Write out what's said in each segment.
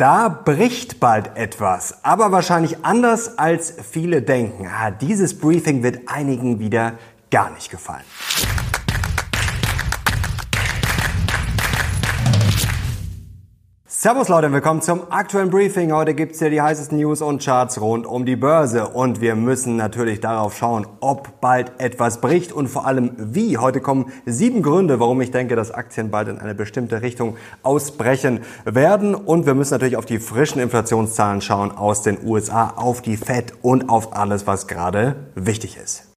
Da bricht bald etwas, aber wahrscheinlich anders als viele denken. Ah, dieses Briefing wird einigen wieder gar nicht gefallen. Servus Leute, willkommen zum aktuellen Briefing. Heute gibt's hier die heißesten News und Charts rund um die Börse. Und wir müssen natürlich darauf schauen, ob bald etwas bricht und vor allem wie. Heute kommen sieben Gründe, warum ich denke, dass Aktien bald in eine bestimmte Richtung ausbrechen werden. Und wir müssen natürlich auf die frischen Inflationszahlen schauen aus den USA, auf die Fed und auf alles, was gerade wichtig ist.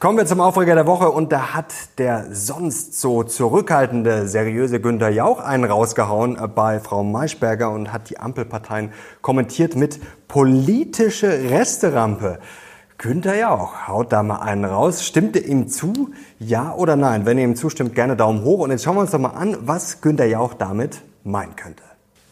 Kommen wir zum Aufreger der Woche und da hat der sonst so zurückhaltende, seriöse Günther Jauch einen rausgehauen bei Frau Maischberger und hat die Ampelparteien kommentiert mit politische Resterampe. Günther Jauch haut da mal einen raus. Stimmt ihr ihm zu? Ja oder nein? Wenn ihr ihm zustimmt, gerne Daumen hoch. Und jetzt schauen wir uns doch mal an, was Günther Jauch damit meinen könnte.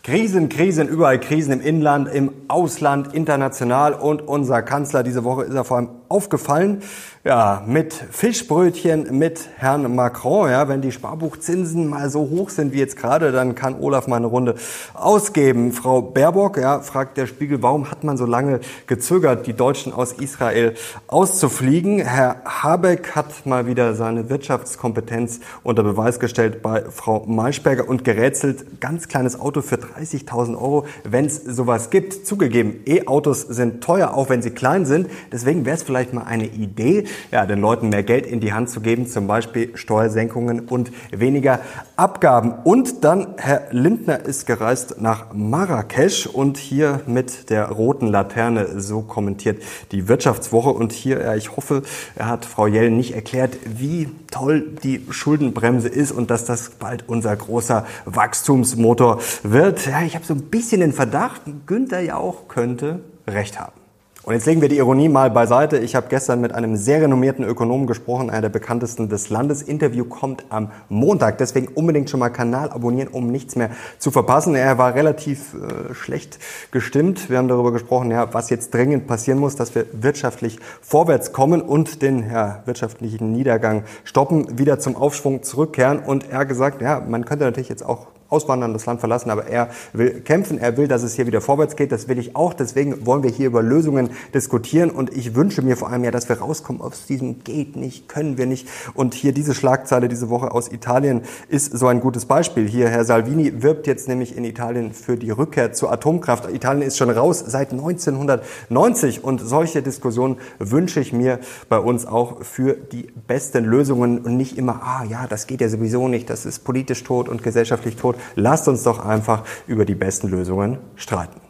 Krisen, Krisen, überall Krisen im Inland, im Ausland, international und unser Kanzler diese Woche ist er vor allem aufgefallen, ja, mit Fischbrötchen mit Herrn Macron, ja, wenn die Sparbuchzinsen mal so hoch sind wie jetzt gerade, dann kann Olaf mal eine Runde ausgeben. Frau Baerbock, ja, fragt der Spiegel, warum hat man so lange gezögert, die Deutschen aus Israel auszufliegen? Herr Habeck hat mal wieder seine Wirtschaftskompetenz unter Beweis gestellt bei Frau Maischberger und gerätselt, ganz kleines Auto für 30.000 Euro, wenn es sowas gibt. Zugegeben, E-Autos sind teuer, auch wenn sie klein sind. Deswegen wäre es vielleicht vielleicht mal eine Idee, ja, den Leuten mehr Geld in die Hand zu geben, zum Beispiel Steuersenkungen und weniger Abgaben. Und dann, Herr Lindner ist gereist nach Marrakesch und hier mit der roten Laterne, so kommentiert die Wirtschaftswoche. Und hier, ja, ich hoffe, er hat Frau Jellen nicht erklärt, wie toll die Schuldenbremse ist und dass das bald unser großer Wachstumsmotor wird. Ja, ich habe so ein bisschen den Verdacht, Günther ja auch könnte recht haben. Und jetzt legen wir die Ironie mal beiseite. Ich habe gestern mit einem sehr renommierten Ökonomen gesprochen, einer der bekanntesten des Landes. Interview kommt am Montag. Deswegen unbedingt schon mal Kanal abonnieren, um nichts mehr zu verpassen. Er war relativ äh, schlecht gestimmt. Wir haben darüber gesprochen, ja, was jetzt dringend passieren muss, dass wir wirtschaftlich vorwärts kommen und den ja, wirtschaftlichen Niedergang stoppen, wieder zum Aufschwung zurückkehren. Und er hat gesagt, ja, man könnte natürlich jetzt auch auswandern, das Land verlassen, aber er will kämpfen, er will, dass es hier wieder vorwärts geht, das will ich auch, deswegen wollen wir hier über Lösungen diskutieren und ich wünsche mir vor allem ja, dass wir rauskommen aus diesem geht nicht, können wir nicht und hier diese Schlagzeile diese Woche aus Italien ist so ein gutes Beispiel. Hier Herr Salvini wirbt jetzt nämlich in Italien für die Rückkehr zur Atomkraft. Italien ist schon raus seit 1990 und solche Diskussionen wünsche ich mir bei uns auch für die besten Lösungen und nicht immer, ah ja, das geht ja sowieso nicht, das ist politisch tot und gesellschaftlich tot lasst uns doch einfach über die besten Lösungen streiten.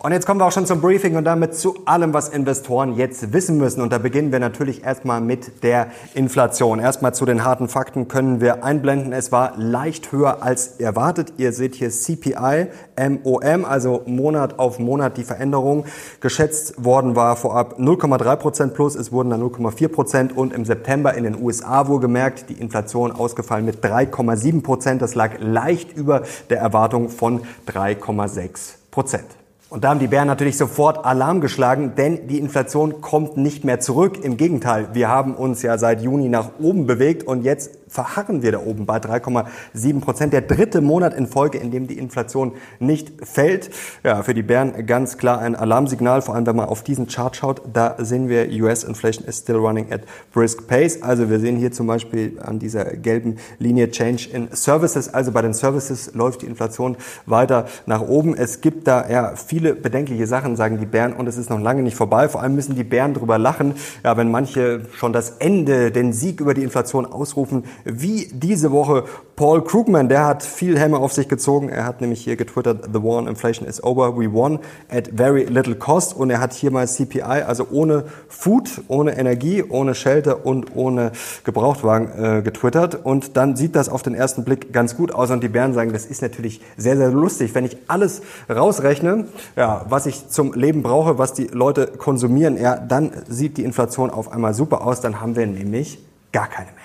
Und jetzt kommen wir auch schon zum Briefing und damit zu allem, was Investoren jetzt wissen müssen. Und da beginnen wir natürlich erstmal mit der Inflation. Erstmal zu den harten Fakten können wir einblenden. Es war leicht höher als erwartet. Ihr seht hier CPI, MOM, also Monat auf Monat die Veränderung. Geschätzt worden war vorab 0,3 Prozent plus. Es wurden dann 0,4 Prozent und im September in den USA wohlgemerkt die Inflation ausgefallen mit 3,7 Prozent. Das lag leicht über der Erwartung von 3,6 Prozent. Und da haben die Bären natürlich sofort Alarm geschlagen, denn die Inflation kommt nicht mehr zurück. Im Gegenteil, wir haben uns ja seit Juni nach oben bewegt und jetzt verharren wir da oben bei 3,7 Prozent. Der dritte Monat in Folge, in dem die Inflation nicht fällt. Ja, für die Bären ganz klar ein Alarmsignal, vor allem wenn man auf diesen Chart schaut. Da sehen wir, US Inflation is still running at brisk pace. Also wir sehen hier zum Beispiel an dieser gelben Linie Change in Services. Also bei den Services läuft die Inflation weiter nach oben. Es gibt da ja viele bedenkliche Sachen, sagen die Bären, und es ist noch lange nicht vorbei. Vor allem müssen die Bären drüber lachen, ja, wenn manche schon das Ende, den Sieg über die Inflation ausrufen wie diese Woche Paul Krugman, der hat viel Hämmer auf sich gezogen. Er hat nämlich hier getwittert, the war on inflation is over, we won at very little cost. Und er hat hier mal CPI, also ohne Food, ohne Energie, ohne Shelter und ohne Gebrauchtwagen äh, getwittert. Und dann sieht das auf den ersten Blick ganz gut aus. Und die Bären sagen, das ist natürlich sehr, sehr lustig. Wenn ich alles rausrechne, ja, was ich zum Leben brauche, was die Leute konsumieren, ja, dann sieht die Inflation auf einmal super aus. Dann haben wir nämlich gar keine mehr.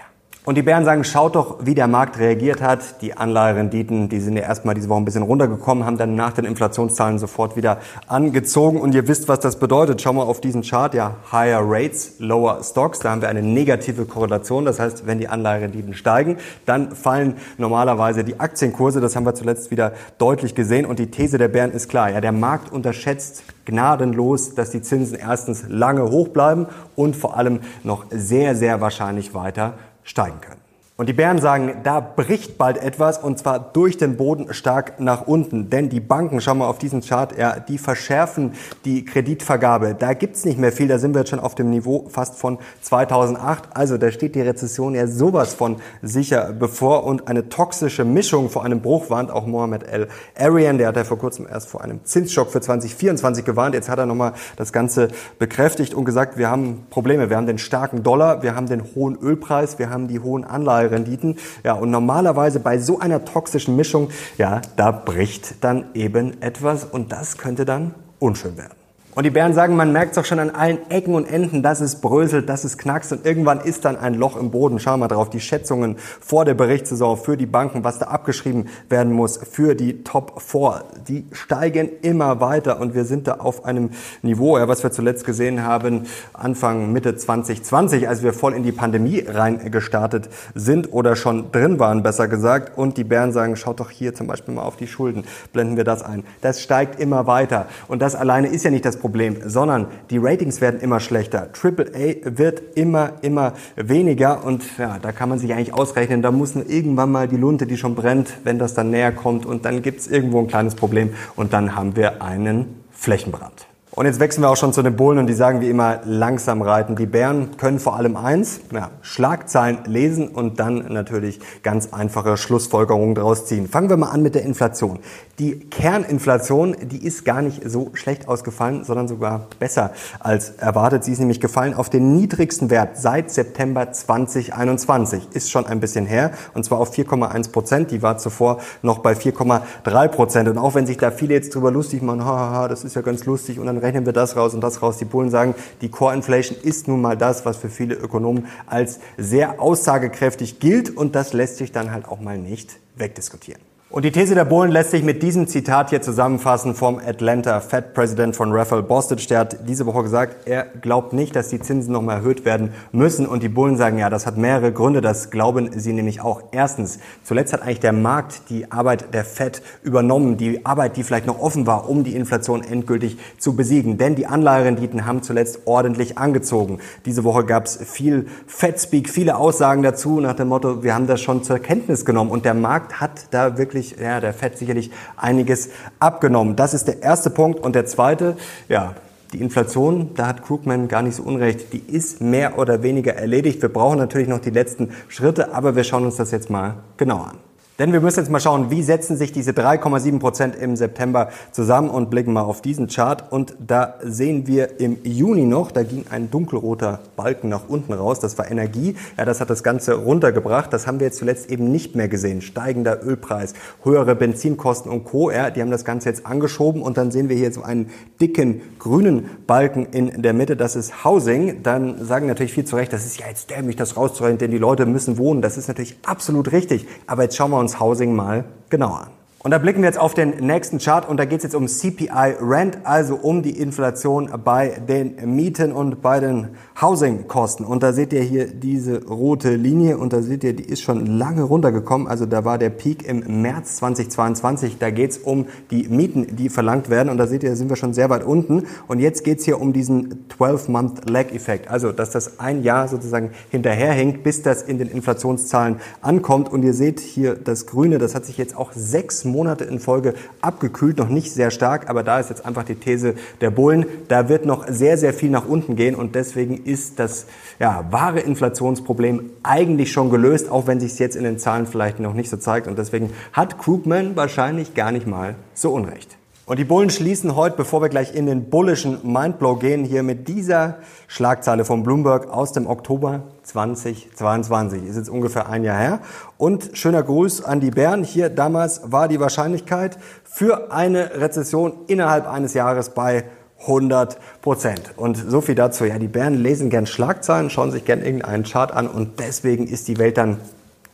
Und die Bären sagen, schaut doch, wie der Markt reagiert hat. Die Anleiherenditen, die sind ja erstmal diese Woche ein bisschen runtergekommen, haben dann nach den Inflationszahlen sofort wieder angezogen. Und ihr wisst, was das bedeutet. Schau mal auf diesen Chart. Ja, higher rates, lower stocks. Da haben wir eine negative Korrelation. Das heißt, wenn die Anleiherenditen steigen, dann fallen normalerweise die Aktienkurse. Das haben wir zuletzt wieder deutlich gesehen. Und die These der Bären ist klar. Ja, der Markt unterschätzt gnadenlos, dass die Zinsen erstens lange hoch bleiben und vor allem noch sehr, sehr wahrscheinlich weiter steigen können. Und die Bären sagen, da bricht bald etwas und zwar durch den Boden stark nach unten. Denn die Banken, schau mal auf diesen Chart, ja, die verschärfen die Kreditvergabe. Da gibt's nicht mehr viel, da sind wir jetzt schon auf dem Niveau fast von 2008. Also da steht die Rezession ja sowas von sicher bevor und eine toxische Mischung vor einem Bruch warnt auch Mohamed El Arian. Der hat ja vor kurzem erst vor einem Zinsschock für 2024 gewarnt. Jetzt hat er nochmal das Ganze bekräftigt und gesagt, wir haben Probleme. Wir haben den starken Dollar, wir haben den hohen Ölpreis, wir haben die hohen Anleihen Renditen. Ja, und normalerweise bei so einer toxischen Mischung, ja, da bricht dann eben etwas und das könnte dann unschön werden. Und die Bären sagen, man merkt es auch schon an allen Ecken und Enden, dass es bröselt, dass es knackst und irgendwann ist dann ein Loch im Boden. Schau mal drauf, die Schätzungen vor der Berichtssaison für die Banken, was da abgeschrieben werden muss für die Top 4, die steigen immer weiter und wir sind da auf einem Niveau, ja, was wir zuletzt gesehen haben, Anfang, Mitte 2020, als wir voll in die Pandemie reingestartet sind oder schon drin waren, besser gesagt. Und die Bären sagen, schaut doch hier zum Beispiel mal auf die Schulden, blenden wir das ein. Das steigt immer weiter und das alleine ist ja nicht das Problem, sondern die Ratings werden immer schlechter. AAA wird immer, immer weniger und ja, da kann man sich eigentlich ausrechnen, da muss irgendwann mal die Lunte, die schon brennt, wenn das dann näher kommt und dann gibt es irgendwo ein kleines Problem und dann haben wir einen Flächenbrand. Und jetzt wechseln wir auch schon zu den Bullen und die sagen wie immer langsam reiten. Die Bären können vor allem eins, ja, Schlagzeilen lesen und dann natürlich ganz einfache Schlussfolgerungen daraus ziehen. Fangen wir mal an mit der Inflation. Die Kerninflation, die ist gar nicht so schlecht ausgefallen, sondern sogar besser als erwartet. Sie ist nämlich gefallen auf den niedrigsten Wert seit September 2021. Ist schon ein bisschen her und zwar auf 4,1 Prozent. Die war zuvor noch bei 4,3 Prozent. Und auch wenn sich da viele jetzt drüber lustig machen, haha, das ist ja ganz lustig und dann rechnen wir das raus und das raus. Die Bullen sagen, die Core Inflation ist nun mal das, was für viele Ökonomen als sehr aussagekräftig gilt und das lässt sich dann halt auch mal nicht wegdiskutieren. Und die These der Bullen lässt sich mit diesem Zitat hier zusammenfassen vom Atlanta Fed President von Raphael Bostic. Der hat diese Woche gesagt, er glaubt nicht, dass die Zinsen nochmal erhöht werden müssen. Und die Bullen sagen, ja, das hat mehrere Gründe. Das glauben sie nämlich auch. Erstens, zuletzt hat eigentlich der Markt die Arbeit der Fed übernommen. Die Arbeit, die vielleicht noch offen war, um die Inflation endgültig zu besiegen. Denn die Anleiherenditen haben zuletzt ordentlich angezogen. Diese Woche gab es viel Fed-Speak, viele Aussagen dazu nach dem Motto, wir haben das schon zur Kenntnis genommen. Und der Markt hat da wirklich sicherlich, ja, der Fett sicherlich einiges abgenommen. Das ist der erste Punkt. Und der zweite, ja, die Inflation, da hat Krugman gar nicht so unrecht, die ist mehr oder weniger erledigt. Wir brauchen natürlich noch die letzten Schritte, aber wir schauen uns das jetzt mal genauer an. Denn wir müssen jetzt mal schauen, wie setzen sich diese 3,7 Prozent im September zusammen und blicken mal auf diesen Chart. Und da sehen wir im Juni noch, da ging ein dunkelroter Balken nach unten raus. Das war Energie. Ja, das hat das Ganze runtergebracht. Das haben wir jetzt zuletzt eben nicht mehr gesehen. Steigender Ölpreis, höhere Benzinkosten und Co. Ja, die haben das Ganze jetzt angeschoben. Und dann sehen wir hier so einen dicken grünen Balken in der Mitte. Das ist Housing. Dann sagen natürlich viel zu Recht, das ist ja jetzt dämlich, das rauszurechnen, denn die Leute müssen wohnen. Das ist natürlich absolut richtig. Aber jetzt schauen wir uns Housing mal genauer an. Und da blicken wir jetzt auf den nächsten Chart und da geht es jetzt um CPI Rent, also um die Inflation bei den Mieten und bei den Housing-Kosten. Und da seht ihr hier diese rote Linie und da seht ihr, die ist schon lange runtergekommen. Also da war der Peak im März 2022. Da geht es um die Mieten, die verlangt werden. Und da seht ihr, da sind wir schon sehr weit unten. Und jetzt geht es hier um diesen 12-Month-Lag-Effekt. Also dass das ein Jahr sozusagen hinterherhängt, bis das in den Inflationszahlen ankommt. Und ihr seht hier das Grüne, das hat sich jetzt auch sechs in Folge abgekühlt, noch nicht sehr stark, aber da ist jetzt einfach die These der Bullen, da wird noch sehr, sehr viel nach unten gehen und deswegen ist das ja, wahre Inflationsproblem eigentlich schon gelöst, auch wenn sich es jetzt in den Zahlen vielleicht noch nicht so zeigt und deswegen hat Krugman wahrscheinlich gar nicht mal so unrecht. Und die Bullen schließen heute, bevor wir gleich in den bullischen Mindblow gehen, hier mit dieser Schlagzeile von Bloomberg aus dem Oktober 2022. Ist jetzt ungefähr ein Jahr her. Und schöner Gruß an die Bären. Hier damals war die Wahrscheinlichkeit für eine Rezession innerhalb eines Jahres bei 100 Prozent. Und so viel dazu. Ja, die Bären lesen gern Schlagzeilen, schauen sich gern irgendeinen Chart an und deswegen ist die Welt dann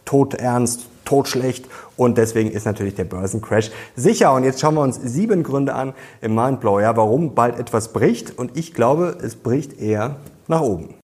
todernst, totschlecht und deswegen ist natürlich der Börsencrash sicher. Und jetzt schauen wir uns sieben Gründe an im Mindblow, ja, warum bald etwas bricht und ich glaube, es bricht eher nach oben.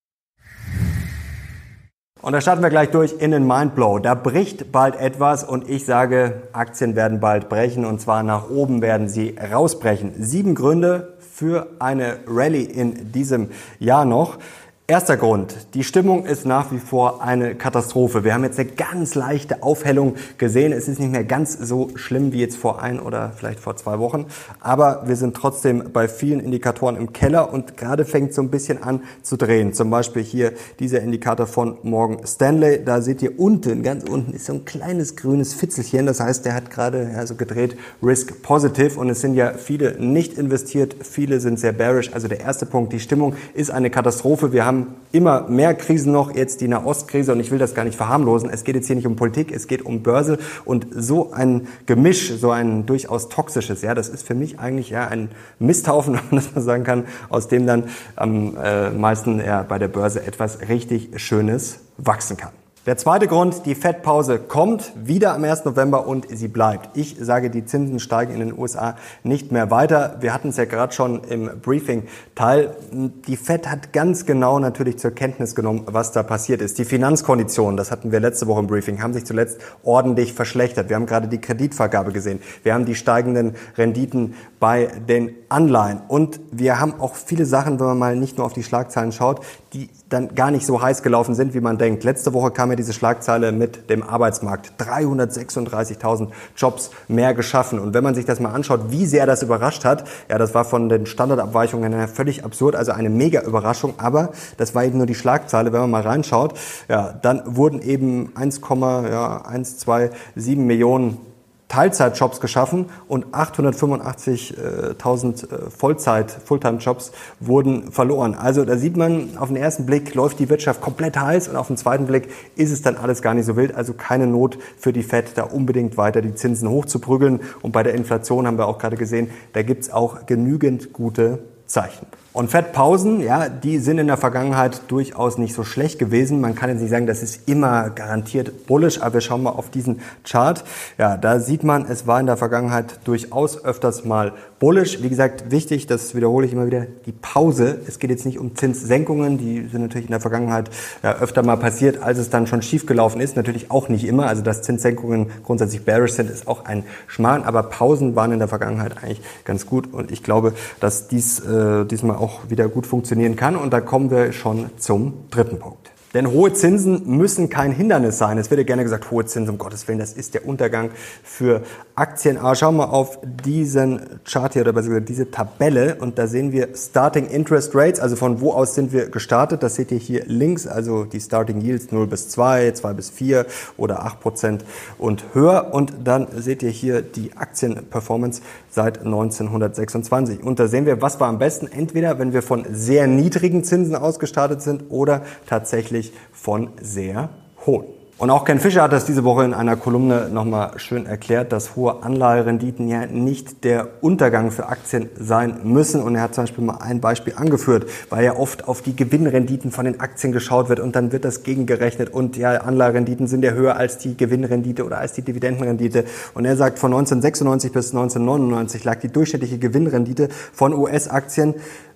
Und da starten wir gleich durch in den Mindblow. Da bricht bald etwas und ich sage, Aktien werden bald brechen und zwar nach oben werden sie rausbrechen. Sieben Gründe für eine Rallye in diesem Jahr noch. Erster Grund. Die Stimmung ist nach wie vor eine Katastrophe. Wir haben jetzt eine ganz leichte Aufhellung gesehen. Es ist nicht mehr ganz so schlimm wie jetzt vor ein oder vielleicht vor zwei Wochen. Aber wir sind trotzdem bei vielen Indikatoren im Keller und gerade fängt so ein bisschen an zu drehen. Zum Beispiel hier dieser Indikator von Morgan Stanley. Da seht ihr unten, ganz unten ist so ein kleines grünes Fitzelchen. Das heißt, der hat gerade ja, so gedreht Risk Positive und es sind ja viele nicht investiert. Viele sind sehr bearish. Also der erste Punkt, die Stimmung ist eine Katastrophe. Wir haben haben immer mehr Krisen noch, jetzt die Nahostkrise und ich will das gar nicht verharmlosen. Es geht jetzt hier nicht um Politik, es geht um Börse und so ein Gemisch, so ein durchaus toxisches, ja, das ist für mich eigentlich ja ein Misthaufen, wenn man sagen kann, aus dem dann am äh, meisten ja, bei der Börse etwas richtig Schönes wachsen kann. Der zweite Grund, die Fettpause kommt wieder am 1. November und sie bleibt. Ich sage, die Zinsen steigen in den USA nicht mehr weiter. Wir hatten es ja gerade schon im Briefing-Teil. Die Fed hat ganz genau natürlich zur Kenntnis genommen, was da passiert ist. Die Finanzkonditionen, das hatten wir letzte Woche im Briefing, haben sich zuletzt ordentlich verschlechtert. Wir haben gerade die Kreditvergabe gesehen. Wir haben die steigenden Renditen bei den Anleihen. Und wir haben auch viele Sachen, wenn man mal nicht nur auf die Schlagzeilen schaut, die dann gar nicht so heiß gelaufen sind, wie man denkt. Letzte Woche kam ja diese Schlagzeile mit dem Arbeitsmarkt. 336.000 Jobs mehr geschaffen. Und wenn man sich das mal anschaut, wie sehr das überrascht hat, ja, das war von den Standardabweichungen her völlig absurd, also eine mega Überraschung. Aber das war eben nur die Schlagzeile. Wenn man mal reinschaut, ja, dann wurden eben 1,127 Millionen Teilzeitjobs geschaffen und 885.000 äh, Vollzeit, Fulltime-Jobs wurden verloren. Also da sieht man, auf den ersten Blick läuft die Wirtschaft komplett heiß und auf den zweiten Blick ist es dann alles gar nicht so wild. Also keine Not für die FED, da unbedingt weiter die Zinsen hochzuprügeln. Und bei der Inflation haben wir auch gerade gesehen, da gibt's auch genügend gute Zeichen. Und Fettpausen, ja, die sind in der Vergangenheit durchaus nicht so schlecht gewesen. Man kann jetzt nicht sagen, das ist immer garantiert bullish, aber wir schauen mal auf diesen Chart. Ja, da sieht man, es war in der Vergangenheit durchaus öfters mal bullish. Wie gesagt, wichtig, das wiederhole ich immer wieder, die Pause. Es geht jetzt nicht um Zinssenkungen, die sind natürlich in der Vergangenheit ja, öfter mal passiert, als es dann schon schiefgelaufen ist. Natürlich auch nicht immer. Also, dass Zinssenkungen grundsätzlich bearish sind, ist auch ein Schmarrn. Aber Pausen waren in der Vergangenheit eigentlich ganz gut. Und ich glaube, dass dies äh, diesmal auch wieder gut funktionieren kann. Und da kommen wir schon zum dritten Punkt. Denn hohe Zinsen müssen kein Hindernis sein. Es wird ja gerne gesagt, hohe Zinsen, um Gottes Willen, das ist der Untergang für Aktien. Aber schauen wir auf diesen Chart hier oder besser gesagt diese Tabelle und da sehen wir Starting Interest Rates, also von wo aus sind wir gestartet. Das seht ihr hier links, also die Starting Yields 0 bis 2, 2 bis 4 oder 8 Prozent und höher. Und dann seht ihr hier die Aktienperformance seit 1926. Und da sehen wir, was war am besten. Entweder, wenn wir von sehr niedrigen Zinsen ausgestartet sind oder tatsächlich von sehr hohen. Und auch Ken Fischer hat das diese Woche in einer Kolumne nochmal schön erklärt, dass hohe Anleiherenditen ja nicht der Untergang für Aktien sein müssen. Und er hat zum Beispiel mal ein Beispiel angeführt, weil ja oft auf die Gewinnrenditen von den Aktien geschaut wird und dann wird das gegengerechnet und ja, Anleiherenditen sind ja höher als die Gewinnrendite oder als die Dividendenrendite. Und er sagt, von 1996 bis 1999 lag die durchschnittliche Gewinnrendite von US-Aktien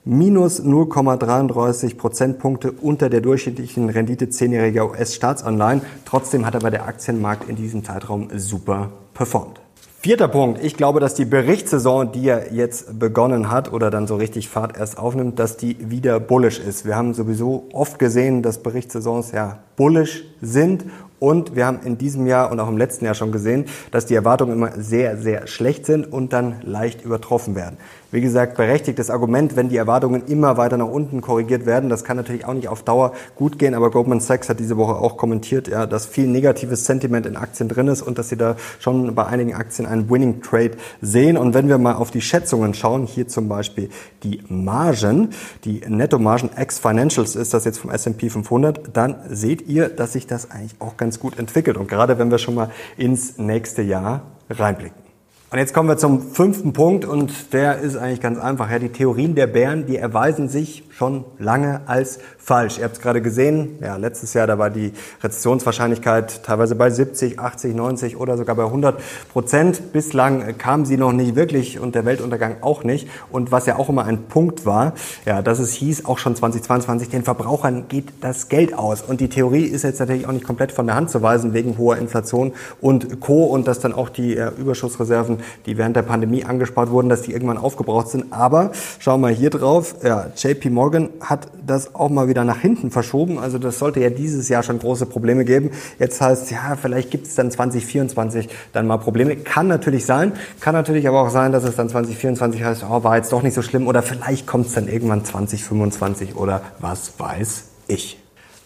minus 0,33 Prozentpunkte unter der durchschnittlichen Rendite zehnjähriger US-Staatsanleihen. Trotzdem hat aber der Aktienmarkt in diesem Zeitraum super performt. Vierter Punkt. Ich glaube, dass die Berichtssaison, die ja jetzt begonnen hat oder dann so richtig Fahrt erst aufnimmt, dass die wieder bullish ist. Wir haben sowieso oft gesehen, dass Berichtssaisons ja bullish sind und wir haben in diesem Jahr und auch im letzten Jahr schon gesehen, dass die Erwartungen immer sehr, sehr schlecht sind und dann leicht übertroffen werden. Wie gesagt, berechtigtes Argument, wenn die Erwartungen immer weiter nach unten korrigiert werden. Das kann natürlich auch nicht auf Dauer gut gehen, aber Goldman Sachs hat diese Woche auch kommentiert, ja, dass viel negatives Sentiment in Aktien drin ist und dass sie da schon bei einigen Aktien einen Winning Trade sehen. Und wenn wir mal auf die Schätzungen schauen, hier zum Beispiel die Margen, die Nettomargen ex Financials ist das jetzt vom S&P 500, dann seht ihr, dass sich das eigentlich auch ganz gut entwickelt. Und gerade wenn wir schon mal ins nächste Jahr reinblicken. Und jetzt kommen wir zum fünften Punkt und der ist eigentlich ganz einfach. Ja, die Theorien der Bären, die erweisen sich schon lange als falsch. Ihr habt es gerade gesehen, ja, letztes Jahr, da war die Rezessionswahrscheinlichkeit teilweise bei 70, 80, 90 oder sogar bei 100 Prozent. Bislang kam sie noch nicht wirklich und der Weltuntergang auch nicht. Und was ja auch immer ein Punkt war, ja, dass es hieß, auch schon 2022, den Verbrauchern geht das Geld aus. Und die Theorie ist jetzt natürlich auch nicht komplett von der Hand zu weisen wegen hoher Inflation und Co. und dass dann auch die äh, Überschussreserven die während der Pandemie angespart wurden, dass die irgendwann aufgebraucht sind. Aber schauen wir hier drauf. Ja, JP Morgan hat das auch mal wieder nach hinten verschoben. Also das sollte ja dieses Jahr schon große Probleme geben. Jetzt heißt ja, vielleicht gibt es dann 2024 dann mal Probleme. Kann natürlich sein. Kann natürlich aber auch sein, dass es dann 2024 heißt, oh, war jetzt doch nicht so schlimm. Oder vielleicht kommt es dann irgendwann 2025 oder was weiß ich.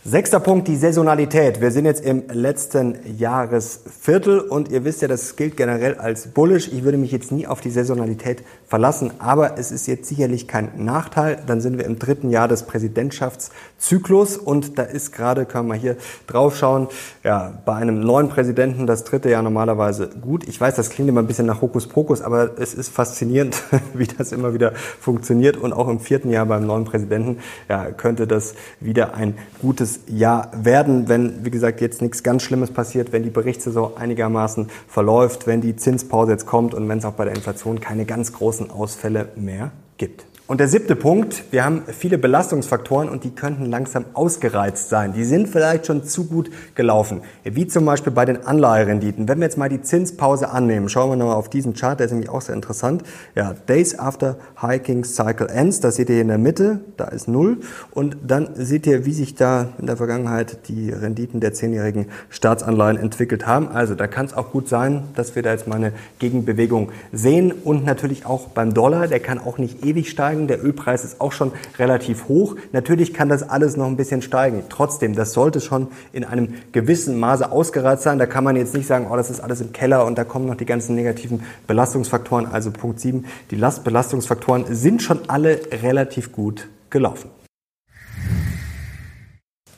Sechster Punkt, die Saisonalität. Wir sind jetzt im letzten Jahresviertel und ihr wisst ja, das gilt generell als bullish. Ich würde mich jetzt nie auf die Saisonalität verlassen, aber es ist jetzt sicherlich kein Nachteil. Dann sind wir im dritten Jahr des Präsidentschaftszyklus und da ist gerade, können wir hier drauf schauen, ja, bei einem neuen Präsidenten das dritte Jahr normalerweise gut. Ich weiß, das klingt immer ein bisschen nach Hokuspokus, aber es ist faszinierend, wie das immer wieder funktioniert und auch im vierten Jahr beim neuen Präsidenten ja, könnte das wieder ein gutes Jahr werden, wenn, wie gesagt, jetzt nichts ganz Schlimmes passiert, wenn die Berichtssaison einigermaßen verläuft, wenn die Zinspause jetzt kommt und wenn es auch bei der Inflation keine ganz großen Ausfälle mehr gibt. Und der siebte Punkt, wir haben viele Belastungsfaktoren und die könnten langsam ausgereizt sein. Die sind vielleicht schon zu gut gelaufen, wie zum Beispiel bei den Anleiherenditen. Wenn wir jetzt mal die Zinspause annehmen, schauen wir nochmal auf diesen Chart, der ist nämlich auch sehr interessant. Ja, Days after Hiking Cycle Ends, das seht ihr hier in der Mitte, da ist null. Und dann seht ihr, wie sich da in der Vergangenheit die Renditen der zehnjährigen Staatsanleihen entwickelt haben. Also da kann es auch gut sein, dass wir da jetzt mal eine Gegenbewegung sehen und natürlich auch beim Dollar, der kann auch nicht ewig steigen steigen. Der Ölpreis ist auch schon relativ hoch. Natürlich kann das alles noch ein bisschen steigen. Trotzdem, das sollte schon in einem gewissen Maße ausgereizt sein. Da kann man jetzt nicht sagen, oh, das ist alles im Keller und da kommen noch die ganzen negativen Belastungsfaktoren. Also Punkt 7, die Lastbelastungsfaktoren sind schon alle relativ gut gelaufen.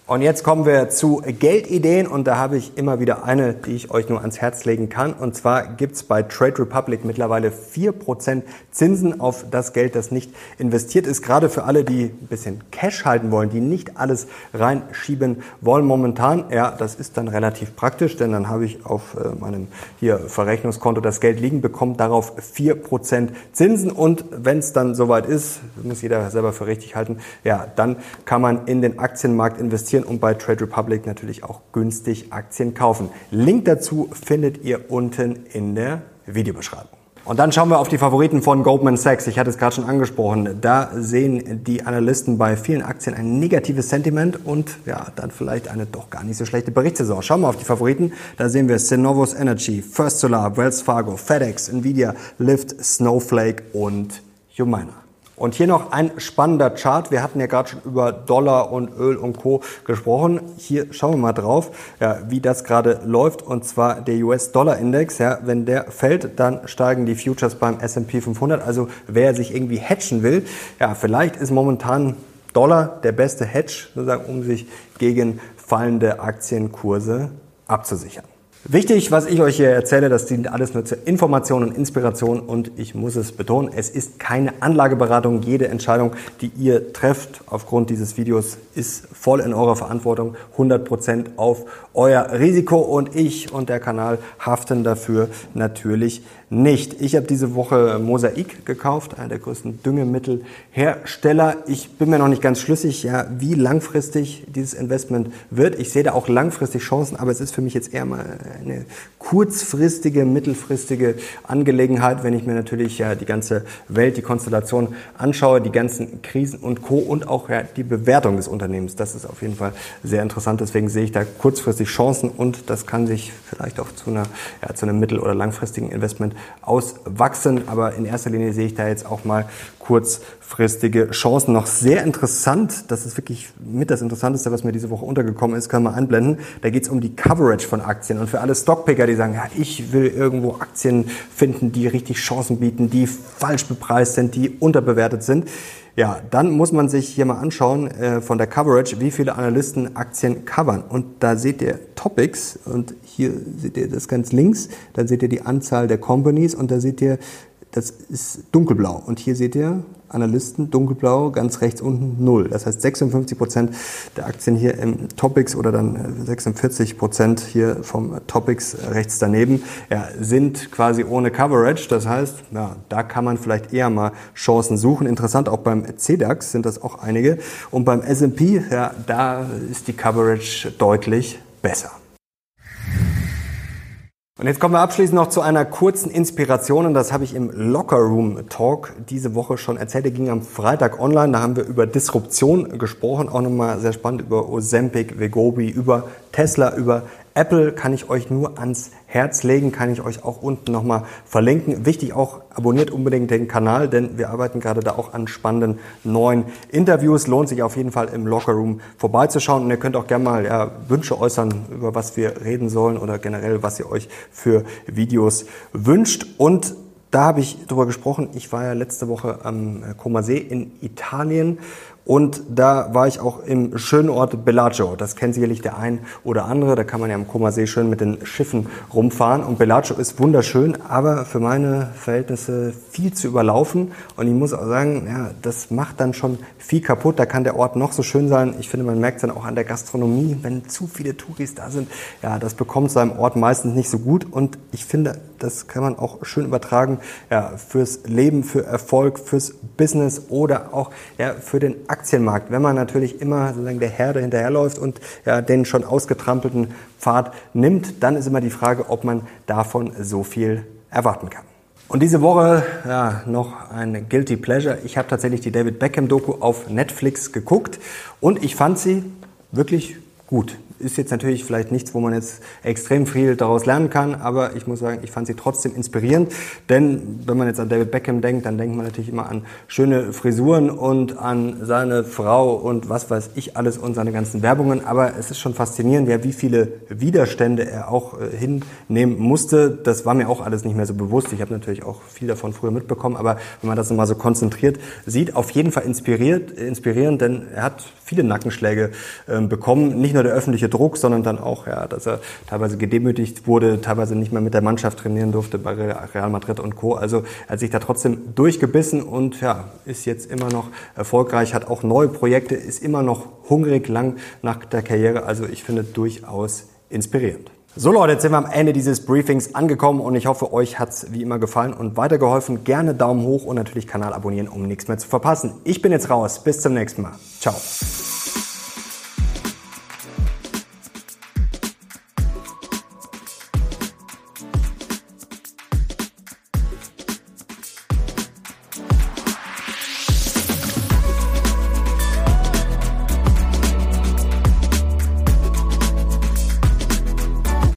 Und jetzt kommen wir zu Geldideen und da habe ich immer wieder eine, die ich euch nur ans Herz legen kann. Und zwar gibt's bei Trade Republic mittlerweile vier Prozent Zinsen auf das Geld, das nicht investiert ist. Gerade für alle, die ein bisschen Cash halten wollen, die nicht alles reinschieben wollen momentan. Ja, das ist dann relativ praktisch, denn dann habe ich auf äh, meinem hier Verrechnungskonto das Geld liegen, bekommt darauf vier Prozent Zinsen. Und wenn es dann soweit ist, muss jeder selber für richtig halten, ja, dann kann man in den Aktienmarkt investieren investieren und bei Trade Republic natürlich auch günstig Aktien kaufen. Link dazu findet ihr unten in der Videobeschreibung. Und dann schauen wir auf die Favoriten von Goldman Sachs. Ich hatte es gerade schon angesprochen. Da sehen die Analysten bei vielen Aktien ein negatives Sentiment und ja, dann vielleicht eine doch gar nicht so schlechte Berichtssaison. Schauen wir auf die Favoriten. Da sehen wir Synovus Energy, First Solar, Wells Fargo, FedEx, Nvidia, Lyft, Snowflake und Humana. Und hier noch ein spannender Chart. Wir hatten ja gerade schon über Dollar und Öl und Co. gesprochen. Hier schauen wir mal drauf, ja, wie das gerade läuft. Und zwar der US-Dollar-Index. Ja, wenn der fällt, dann steigen die Futures beim S&P 500. Also wer sich irgendwie hatchen will, ja, vielleicht ist momentan Dollar der beste Hedge, sozusagen, um sich gegen fallende Aktienkurse abzusichern. Wichtig, was ich euch hier erzähle, das dient alles nur zur Information und Inspiration und ich muss es betonen, es ist keine Anlageberatung. Jede Entscheidung, die ihr trefft aufgrund dieses Videos, ist voll in eurer Verantwortung, 100% auf euer Risiko und ich und der Kanal haften dafür natürlich nicht. Ich habe diese Woche Mosaik gekauft, einer der größten Düngemittelhersteller. Ich bin mir noch nicht ganz schlüssig, ja, wie langfristig dieses Investment wird. Ich sehe da auch langfristig Chancen, aber es ist für mich jetzt eher mal eine kurzfristige, mittelfristige Angelegenheit, wenn ich mir natürlich ja die ganze Welt, die Konstellation anschaue, die ganzen Krisen und Co. und auch ja, die Bewertung des Unternehmens. Das ist auf jeden Fall sehr interessant. Deswegen sehe ich da kurzfristig Chancen und das kann sich vielleicht auch zu, einer, ja, zu einem mittel- oder langfristigen Investment auswachsen. Aber in erster Linie sehe ich da jetzt auch mal kurzfristige Chancen. Noch sehr interessant, das ist wirklich mit das Interessanteste, was mir diese Woche untergekommen ist, können wir einblenden. Da geht es um die Coverage von Aktien. Und für alle Stockpicker, die sagen, ja, ich will irgendwo Aktien finden, die richtig Chancen bieten, die falsch bepreist sind, die unterbewertet sind. Ja, dann muss man sich hier mal anschauen äh, von der Coverage, wie viele Analysten Aktien covern. Und da seht ihr Topics und hier seht ihr das ganz links, dann seht ihr die Anzahl der Companies und da seht ihr das ist dunkelblau. Und hier seht ihr Analysten, dunkelblau, ganz rechts unten null. Das heißt 56 Prozent der Aktien hier im Topics oder dann 46 äh, Prozent hier vom Topics rechts daneben ja, sind quasi ohne Coverage. Das heißt, ja, da kann man vielleicht eher mal Chancen suchen. Interessant, auch beim CDAX sind das auch einige. Und beim S&P, ja, da ist die Coverage deutlich besser. Und jetzt kommen wir abschließend noch zu einer kurzen Inspiration und das habe ich im Locker Room Talk diese Woche schon erzählt. Der ging am Freitag online. Da haben wir über Disruption gesprochen, auch nochmal sehr spannend über Ozempic, Vegobi, über Tesla, über Apple kann ich euch nur ans Herz legen, kann ich euch auch unten nochmal verlinken. Wichtig auch, abonniert unbedingt den Kanal, denn wir arbeiten gerade da auch an spannenden neuen Interviews. Lohnt sich auf jeden Fall im Lockerroom vorbeizuschauen und ihr könnt auch gerne mal ja, Wünsche äußern, über was wir reden sollen oder generell, was ihr euch für Videos wünscht. Und da habe ich drüber gesprochen. Ich war ja letzte Woche am Koma See in Italien und da war ich auch im schönen Ort Bellagio. Das kennt sicherlich der ein oder andere. Da kann man ja am Koma See schön mit den Schiffen rumfahren. Und Bellagio ist wunderschön, aber für meine Verhältnisse viel zu überlaufen. Und ich muss auch sagen, ja, das macht dann schon viel kaputt. Da kann der Ort noch so schön sein. Ich finde, man merkt es dann auch an der Gastronomie, wenn zu viele Touris da sind. Ja, das bekommt so einem Ort meistens nicht so gut. Und ich finde, das kann man auch schön übertragen ja, fürs Leben, für Erfolg, fürs Business oder auch ja, für den Aktienmarkt, wenn man natürlich immer sozusagen der Herde hinterherläuft und ja, den schon ausgetrampelten Pfad nimmt, dann ist immer die Frage, ob man davon so viel erwarten kann. Und diese Woche ja, noch ein Guilty Pleasure. Ich habe tatsächlich die David Beckham Doku auf Netflix geguckt und ich fand sie wirklich gut ist jetzt natürlich vielleicht nichts, wo man jetzt extrem viel daraus lernen kann, aber ich muss sagen, ich fand sie trotzdem inspirierend, denn wenn man jetzt an David Beckham denkt, dann denkt man natürlich immer an schöne Frisuren und an seine Frau und was weiß ich alles und seine ganzen Werbungen, aber es ist schon faszinierend, ja, wie viele Widerstände er auch äh, hinnehmen musste. Das war mir auch alles nicht mehr so bewusst. Ich habe natürlich auch viel davon früher mitbekommen, aber wenn man das nochmal so konzentriert sieht, auf jeden Fall inspiriert, inspirierend, denn er hat viele Nackenschläge äh, bekommen, nicht nur der öffentliche öffentliche Druck, sondern dann auch, ja, dass er teilweise gedemütigt wurde, teilweise nicht mehr mit der Mannschaft trainieren durfte bei Real Madrid und Co. Also er hat sich da trotzdem durchgebissen und ja, ist jetzt immer noch erfolgreich, hat auch neue Projekte, ist immer noch hungrig lang nach der Karriere. Also ich finde durchaus inspirierend. So Leute, jetzt sind wir am Ende dieses Briefings angekommen und ich hoffe, euch hat's wie immer gefallen und weitergeholfen. Gerne Daumen hoch und natürlich Kanal abonnieren, um nichts mehr zu verpassen. Ich bin jetzt raus. Bis zum nächsten Mal. Ciao.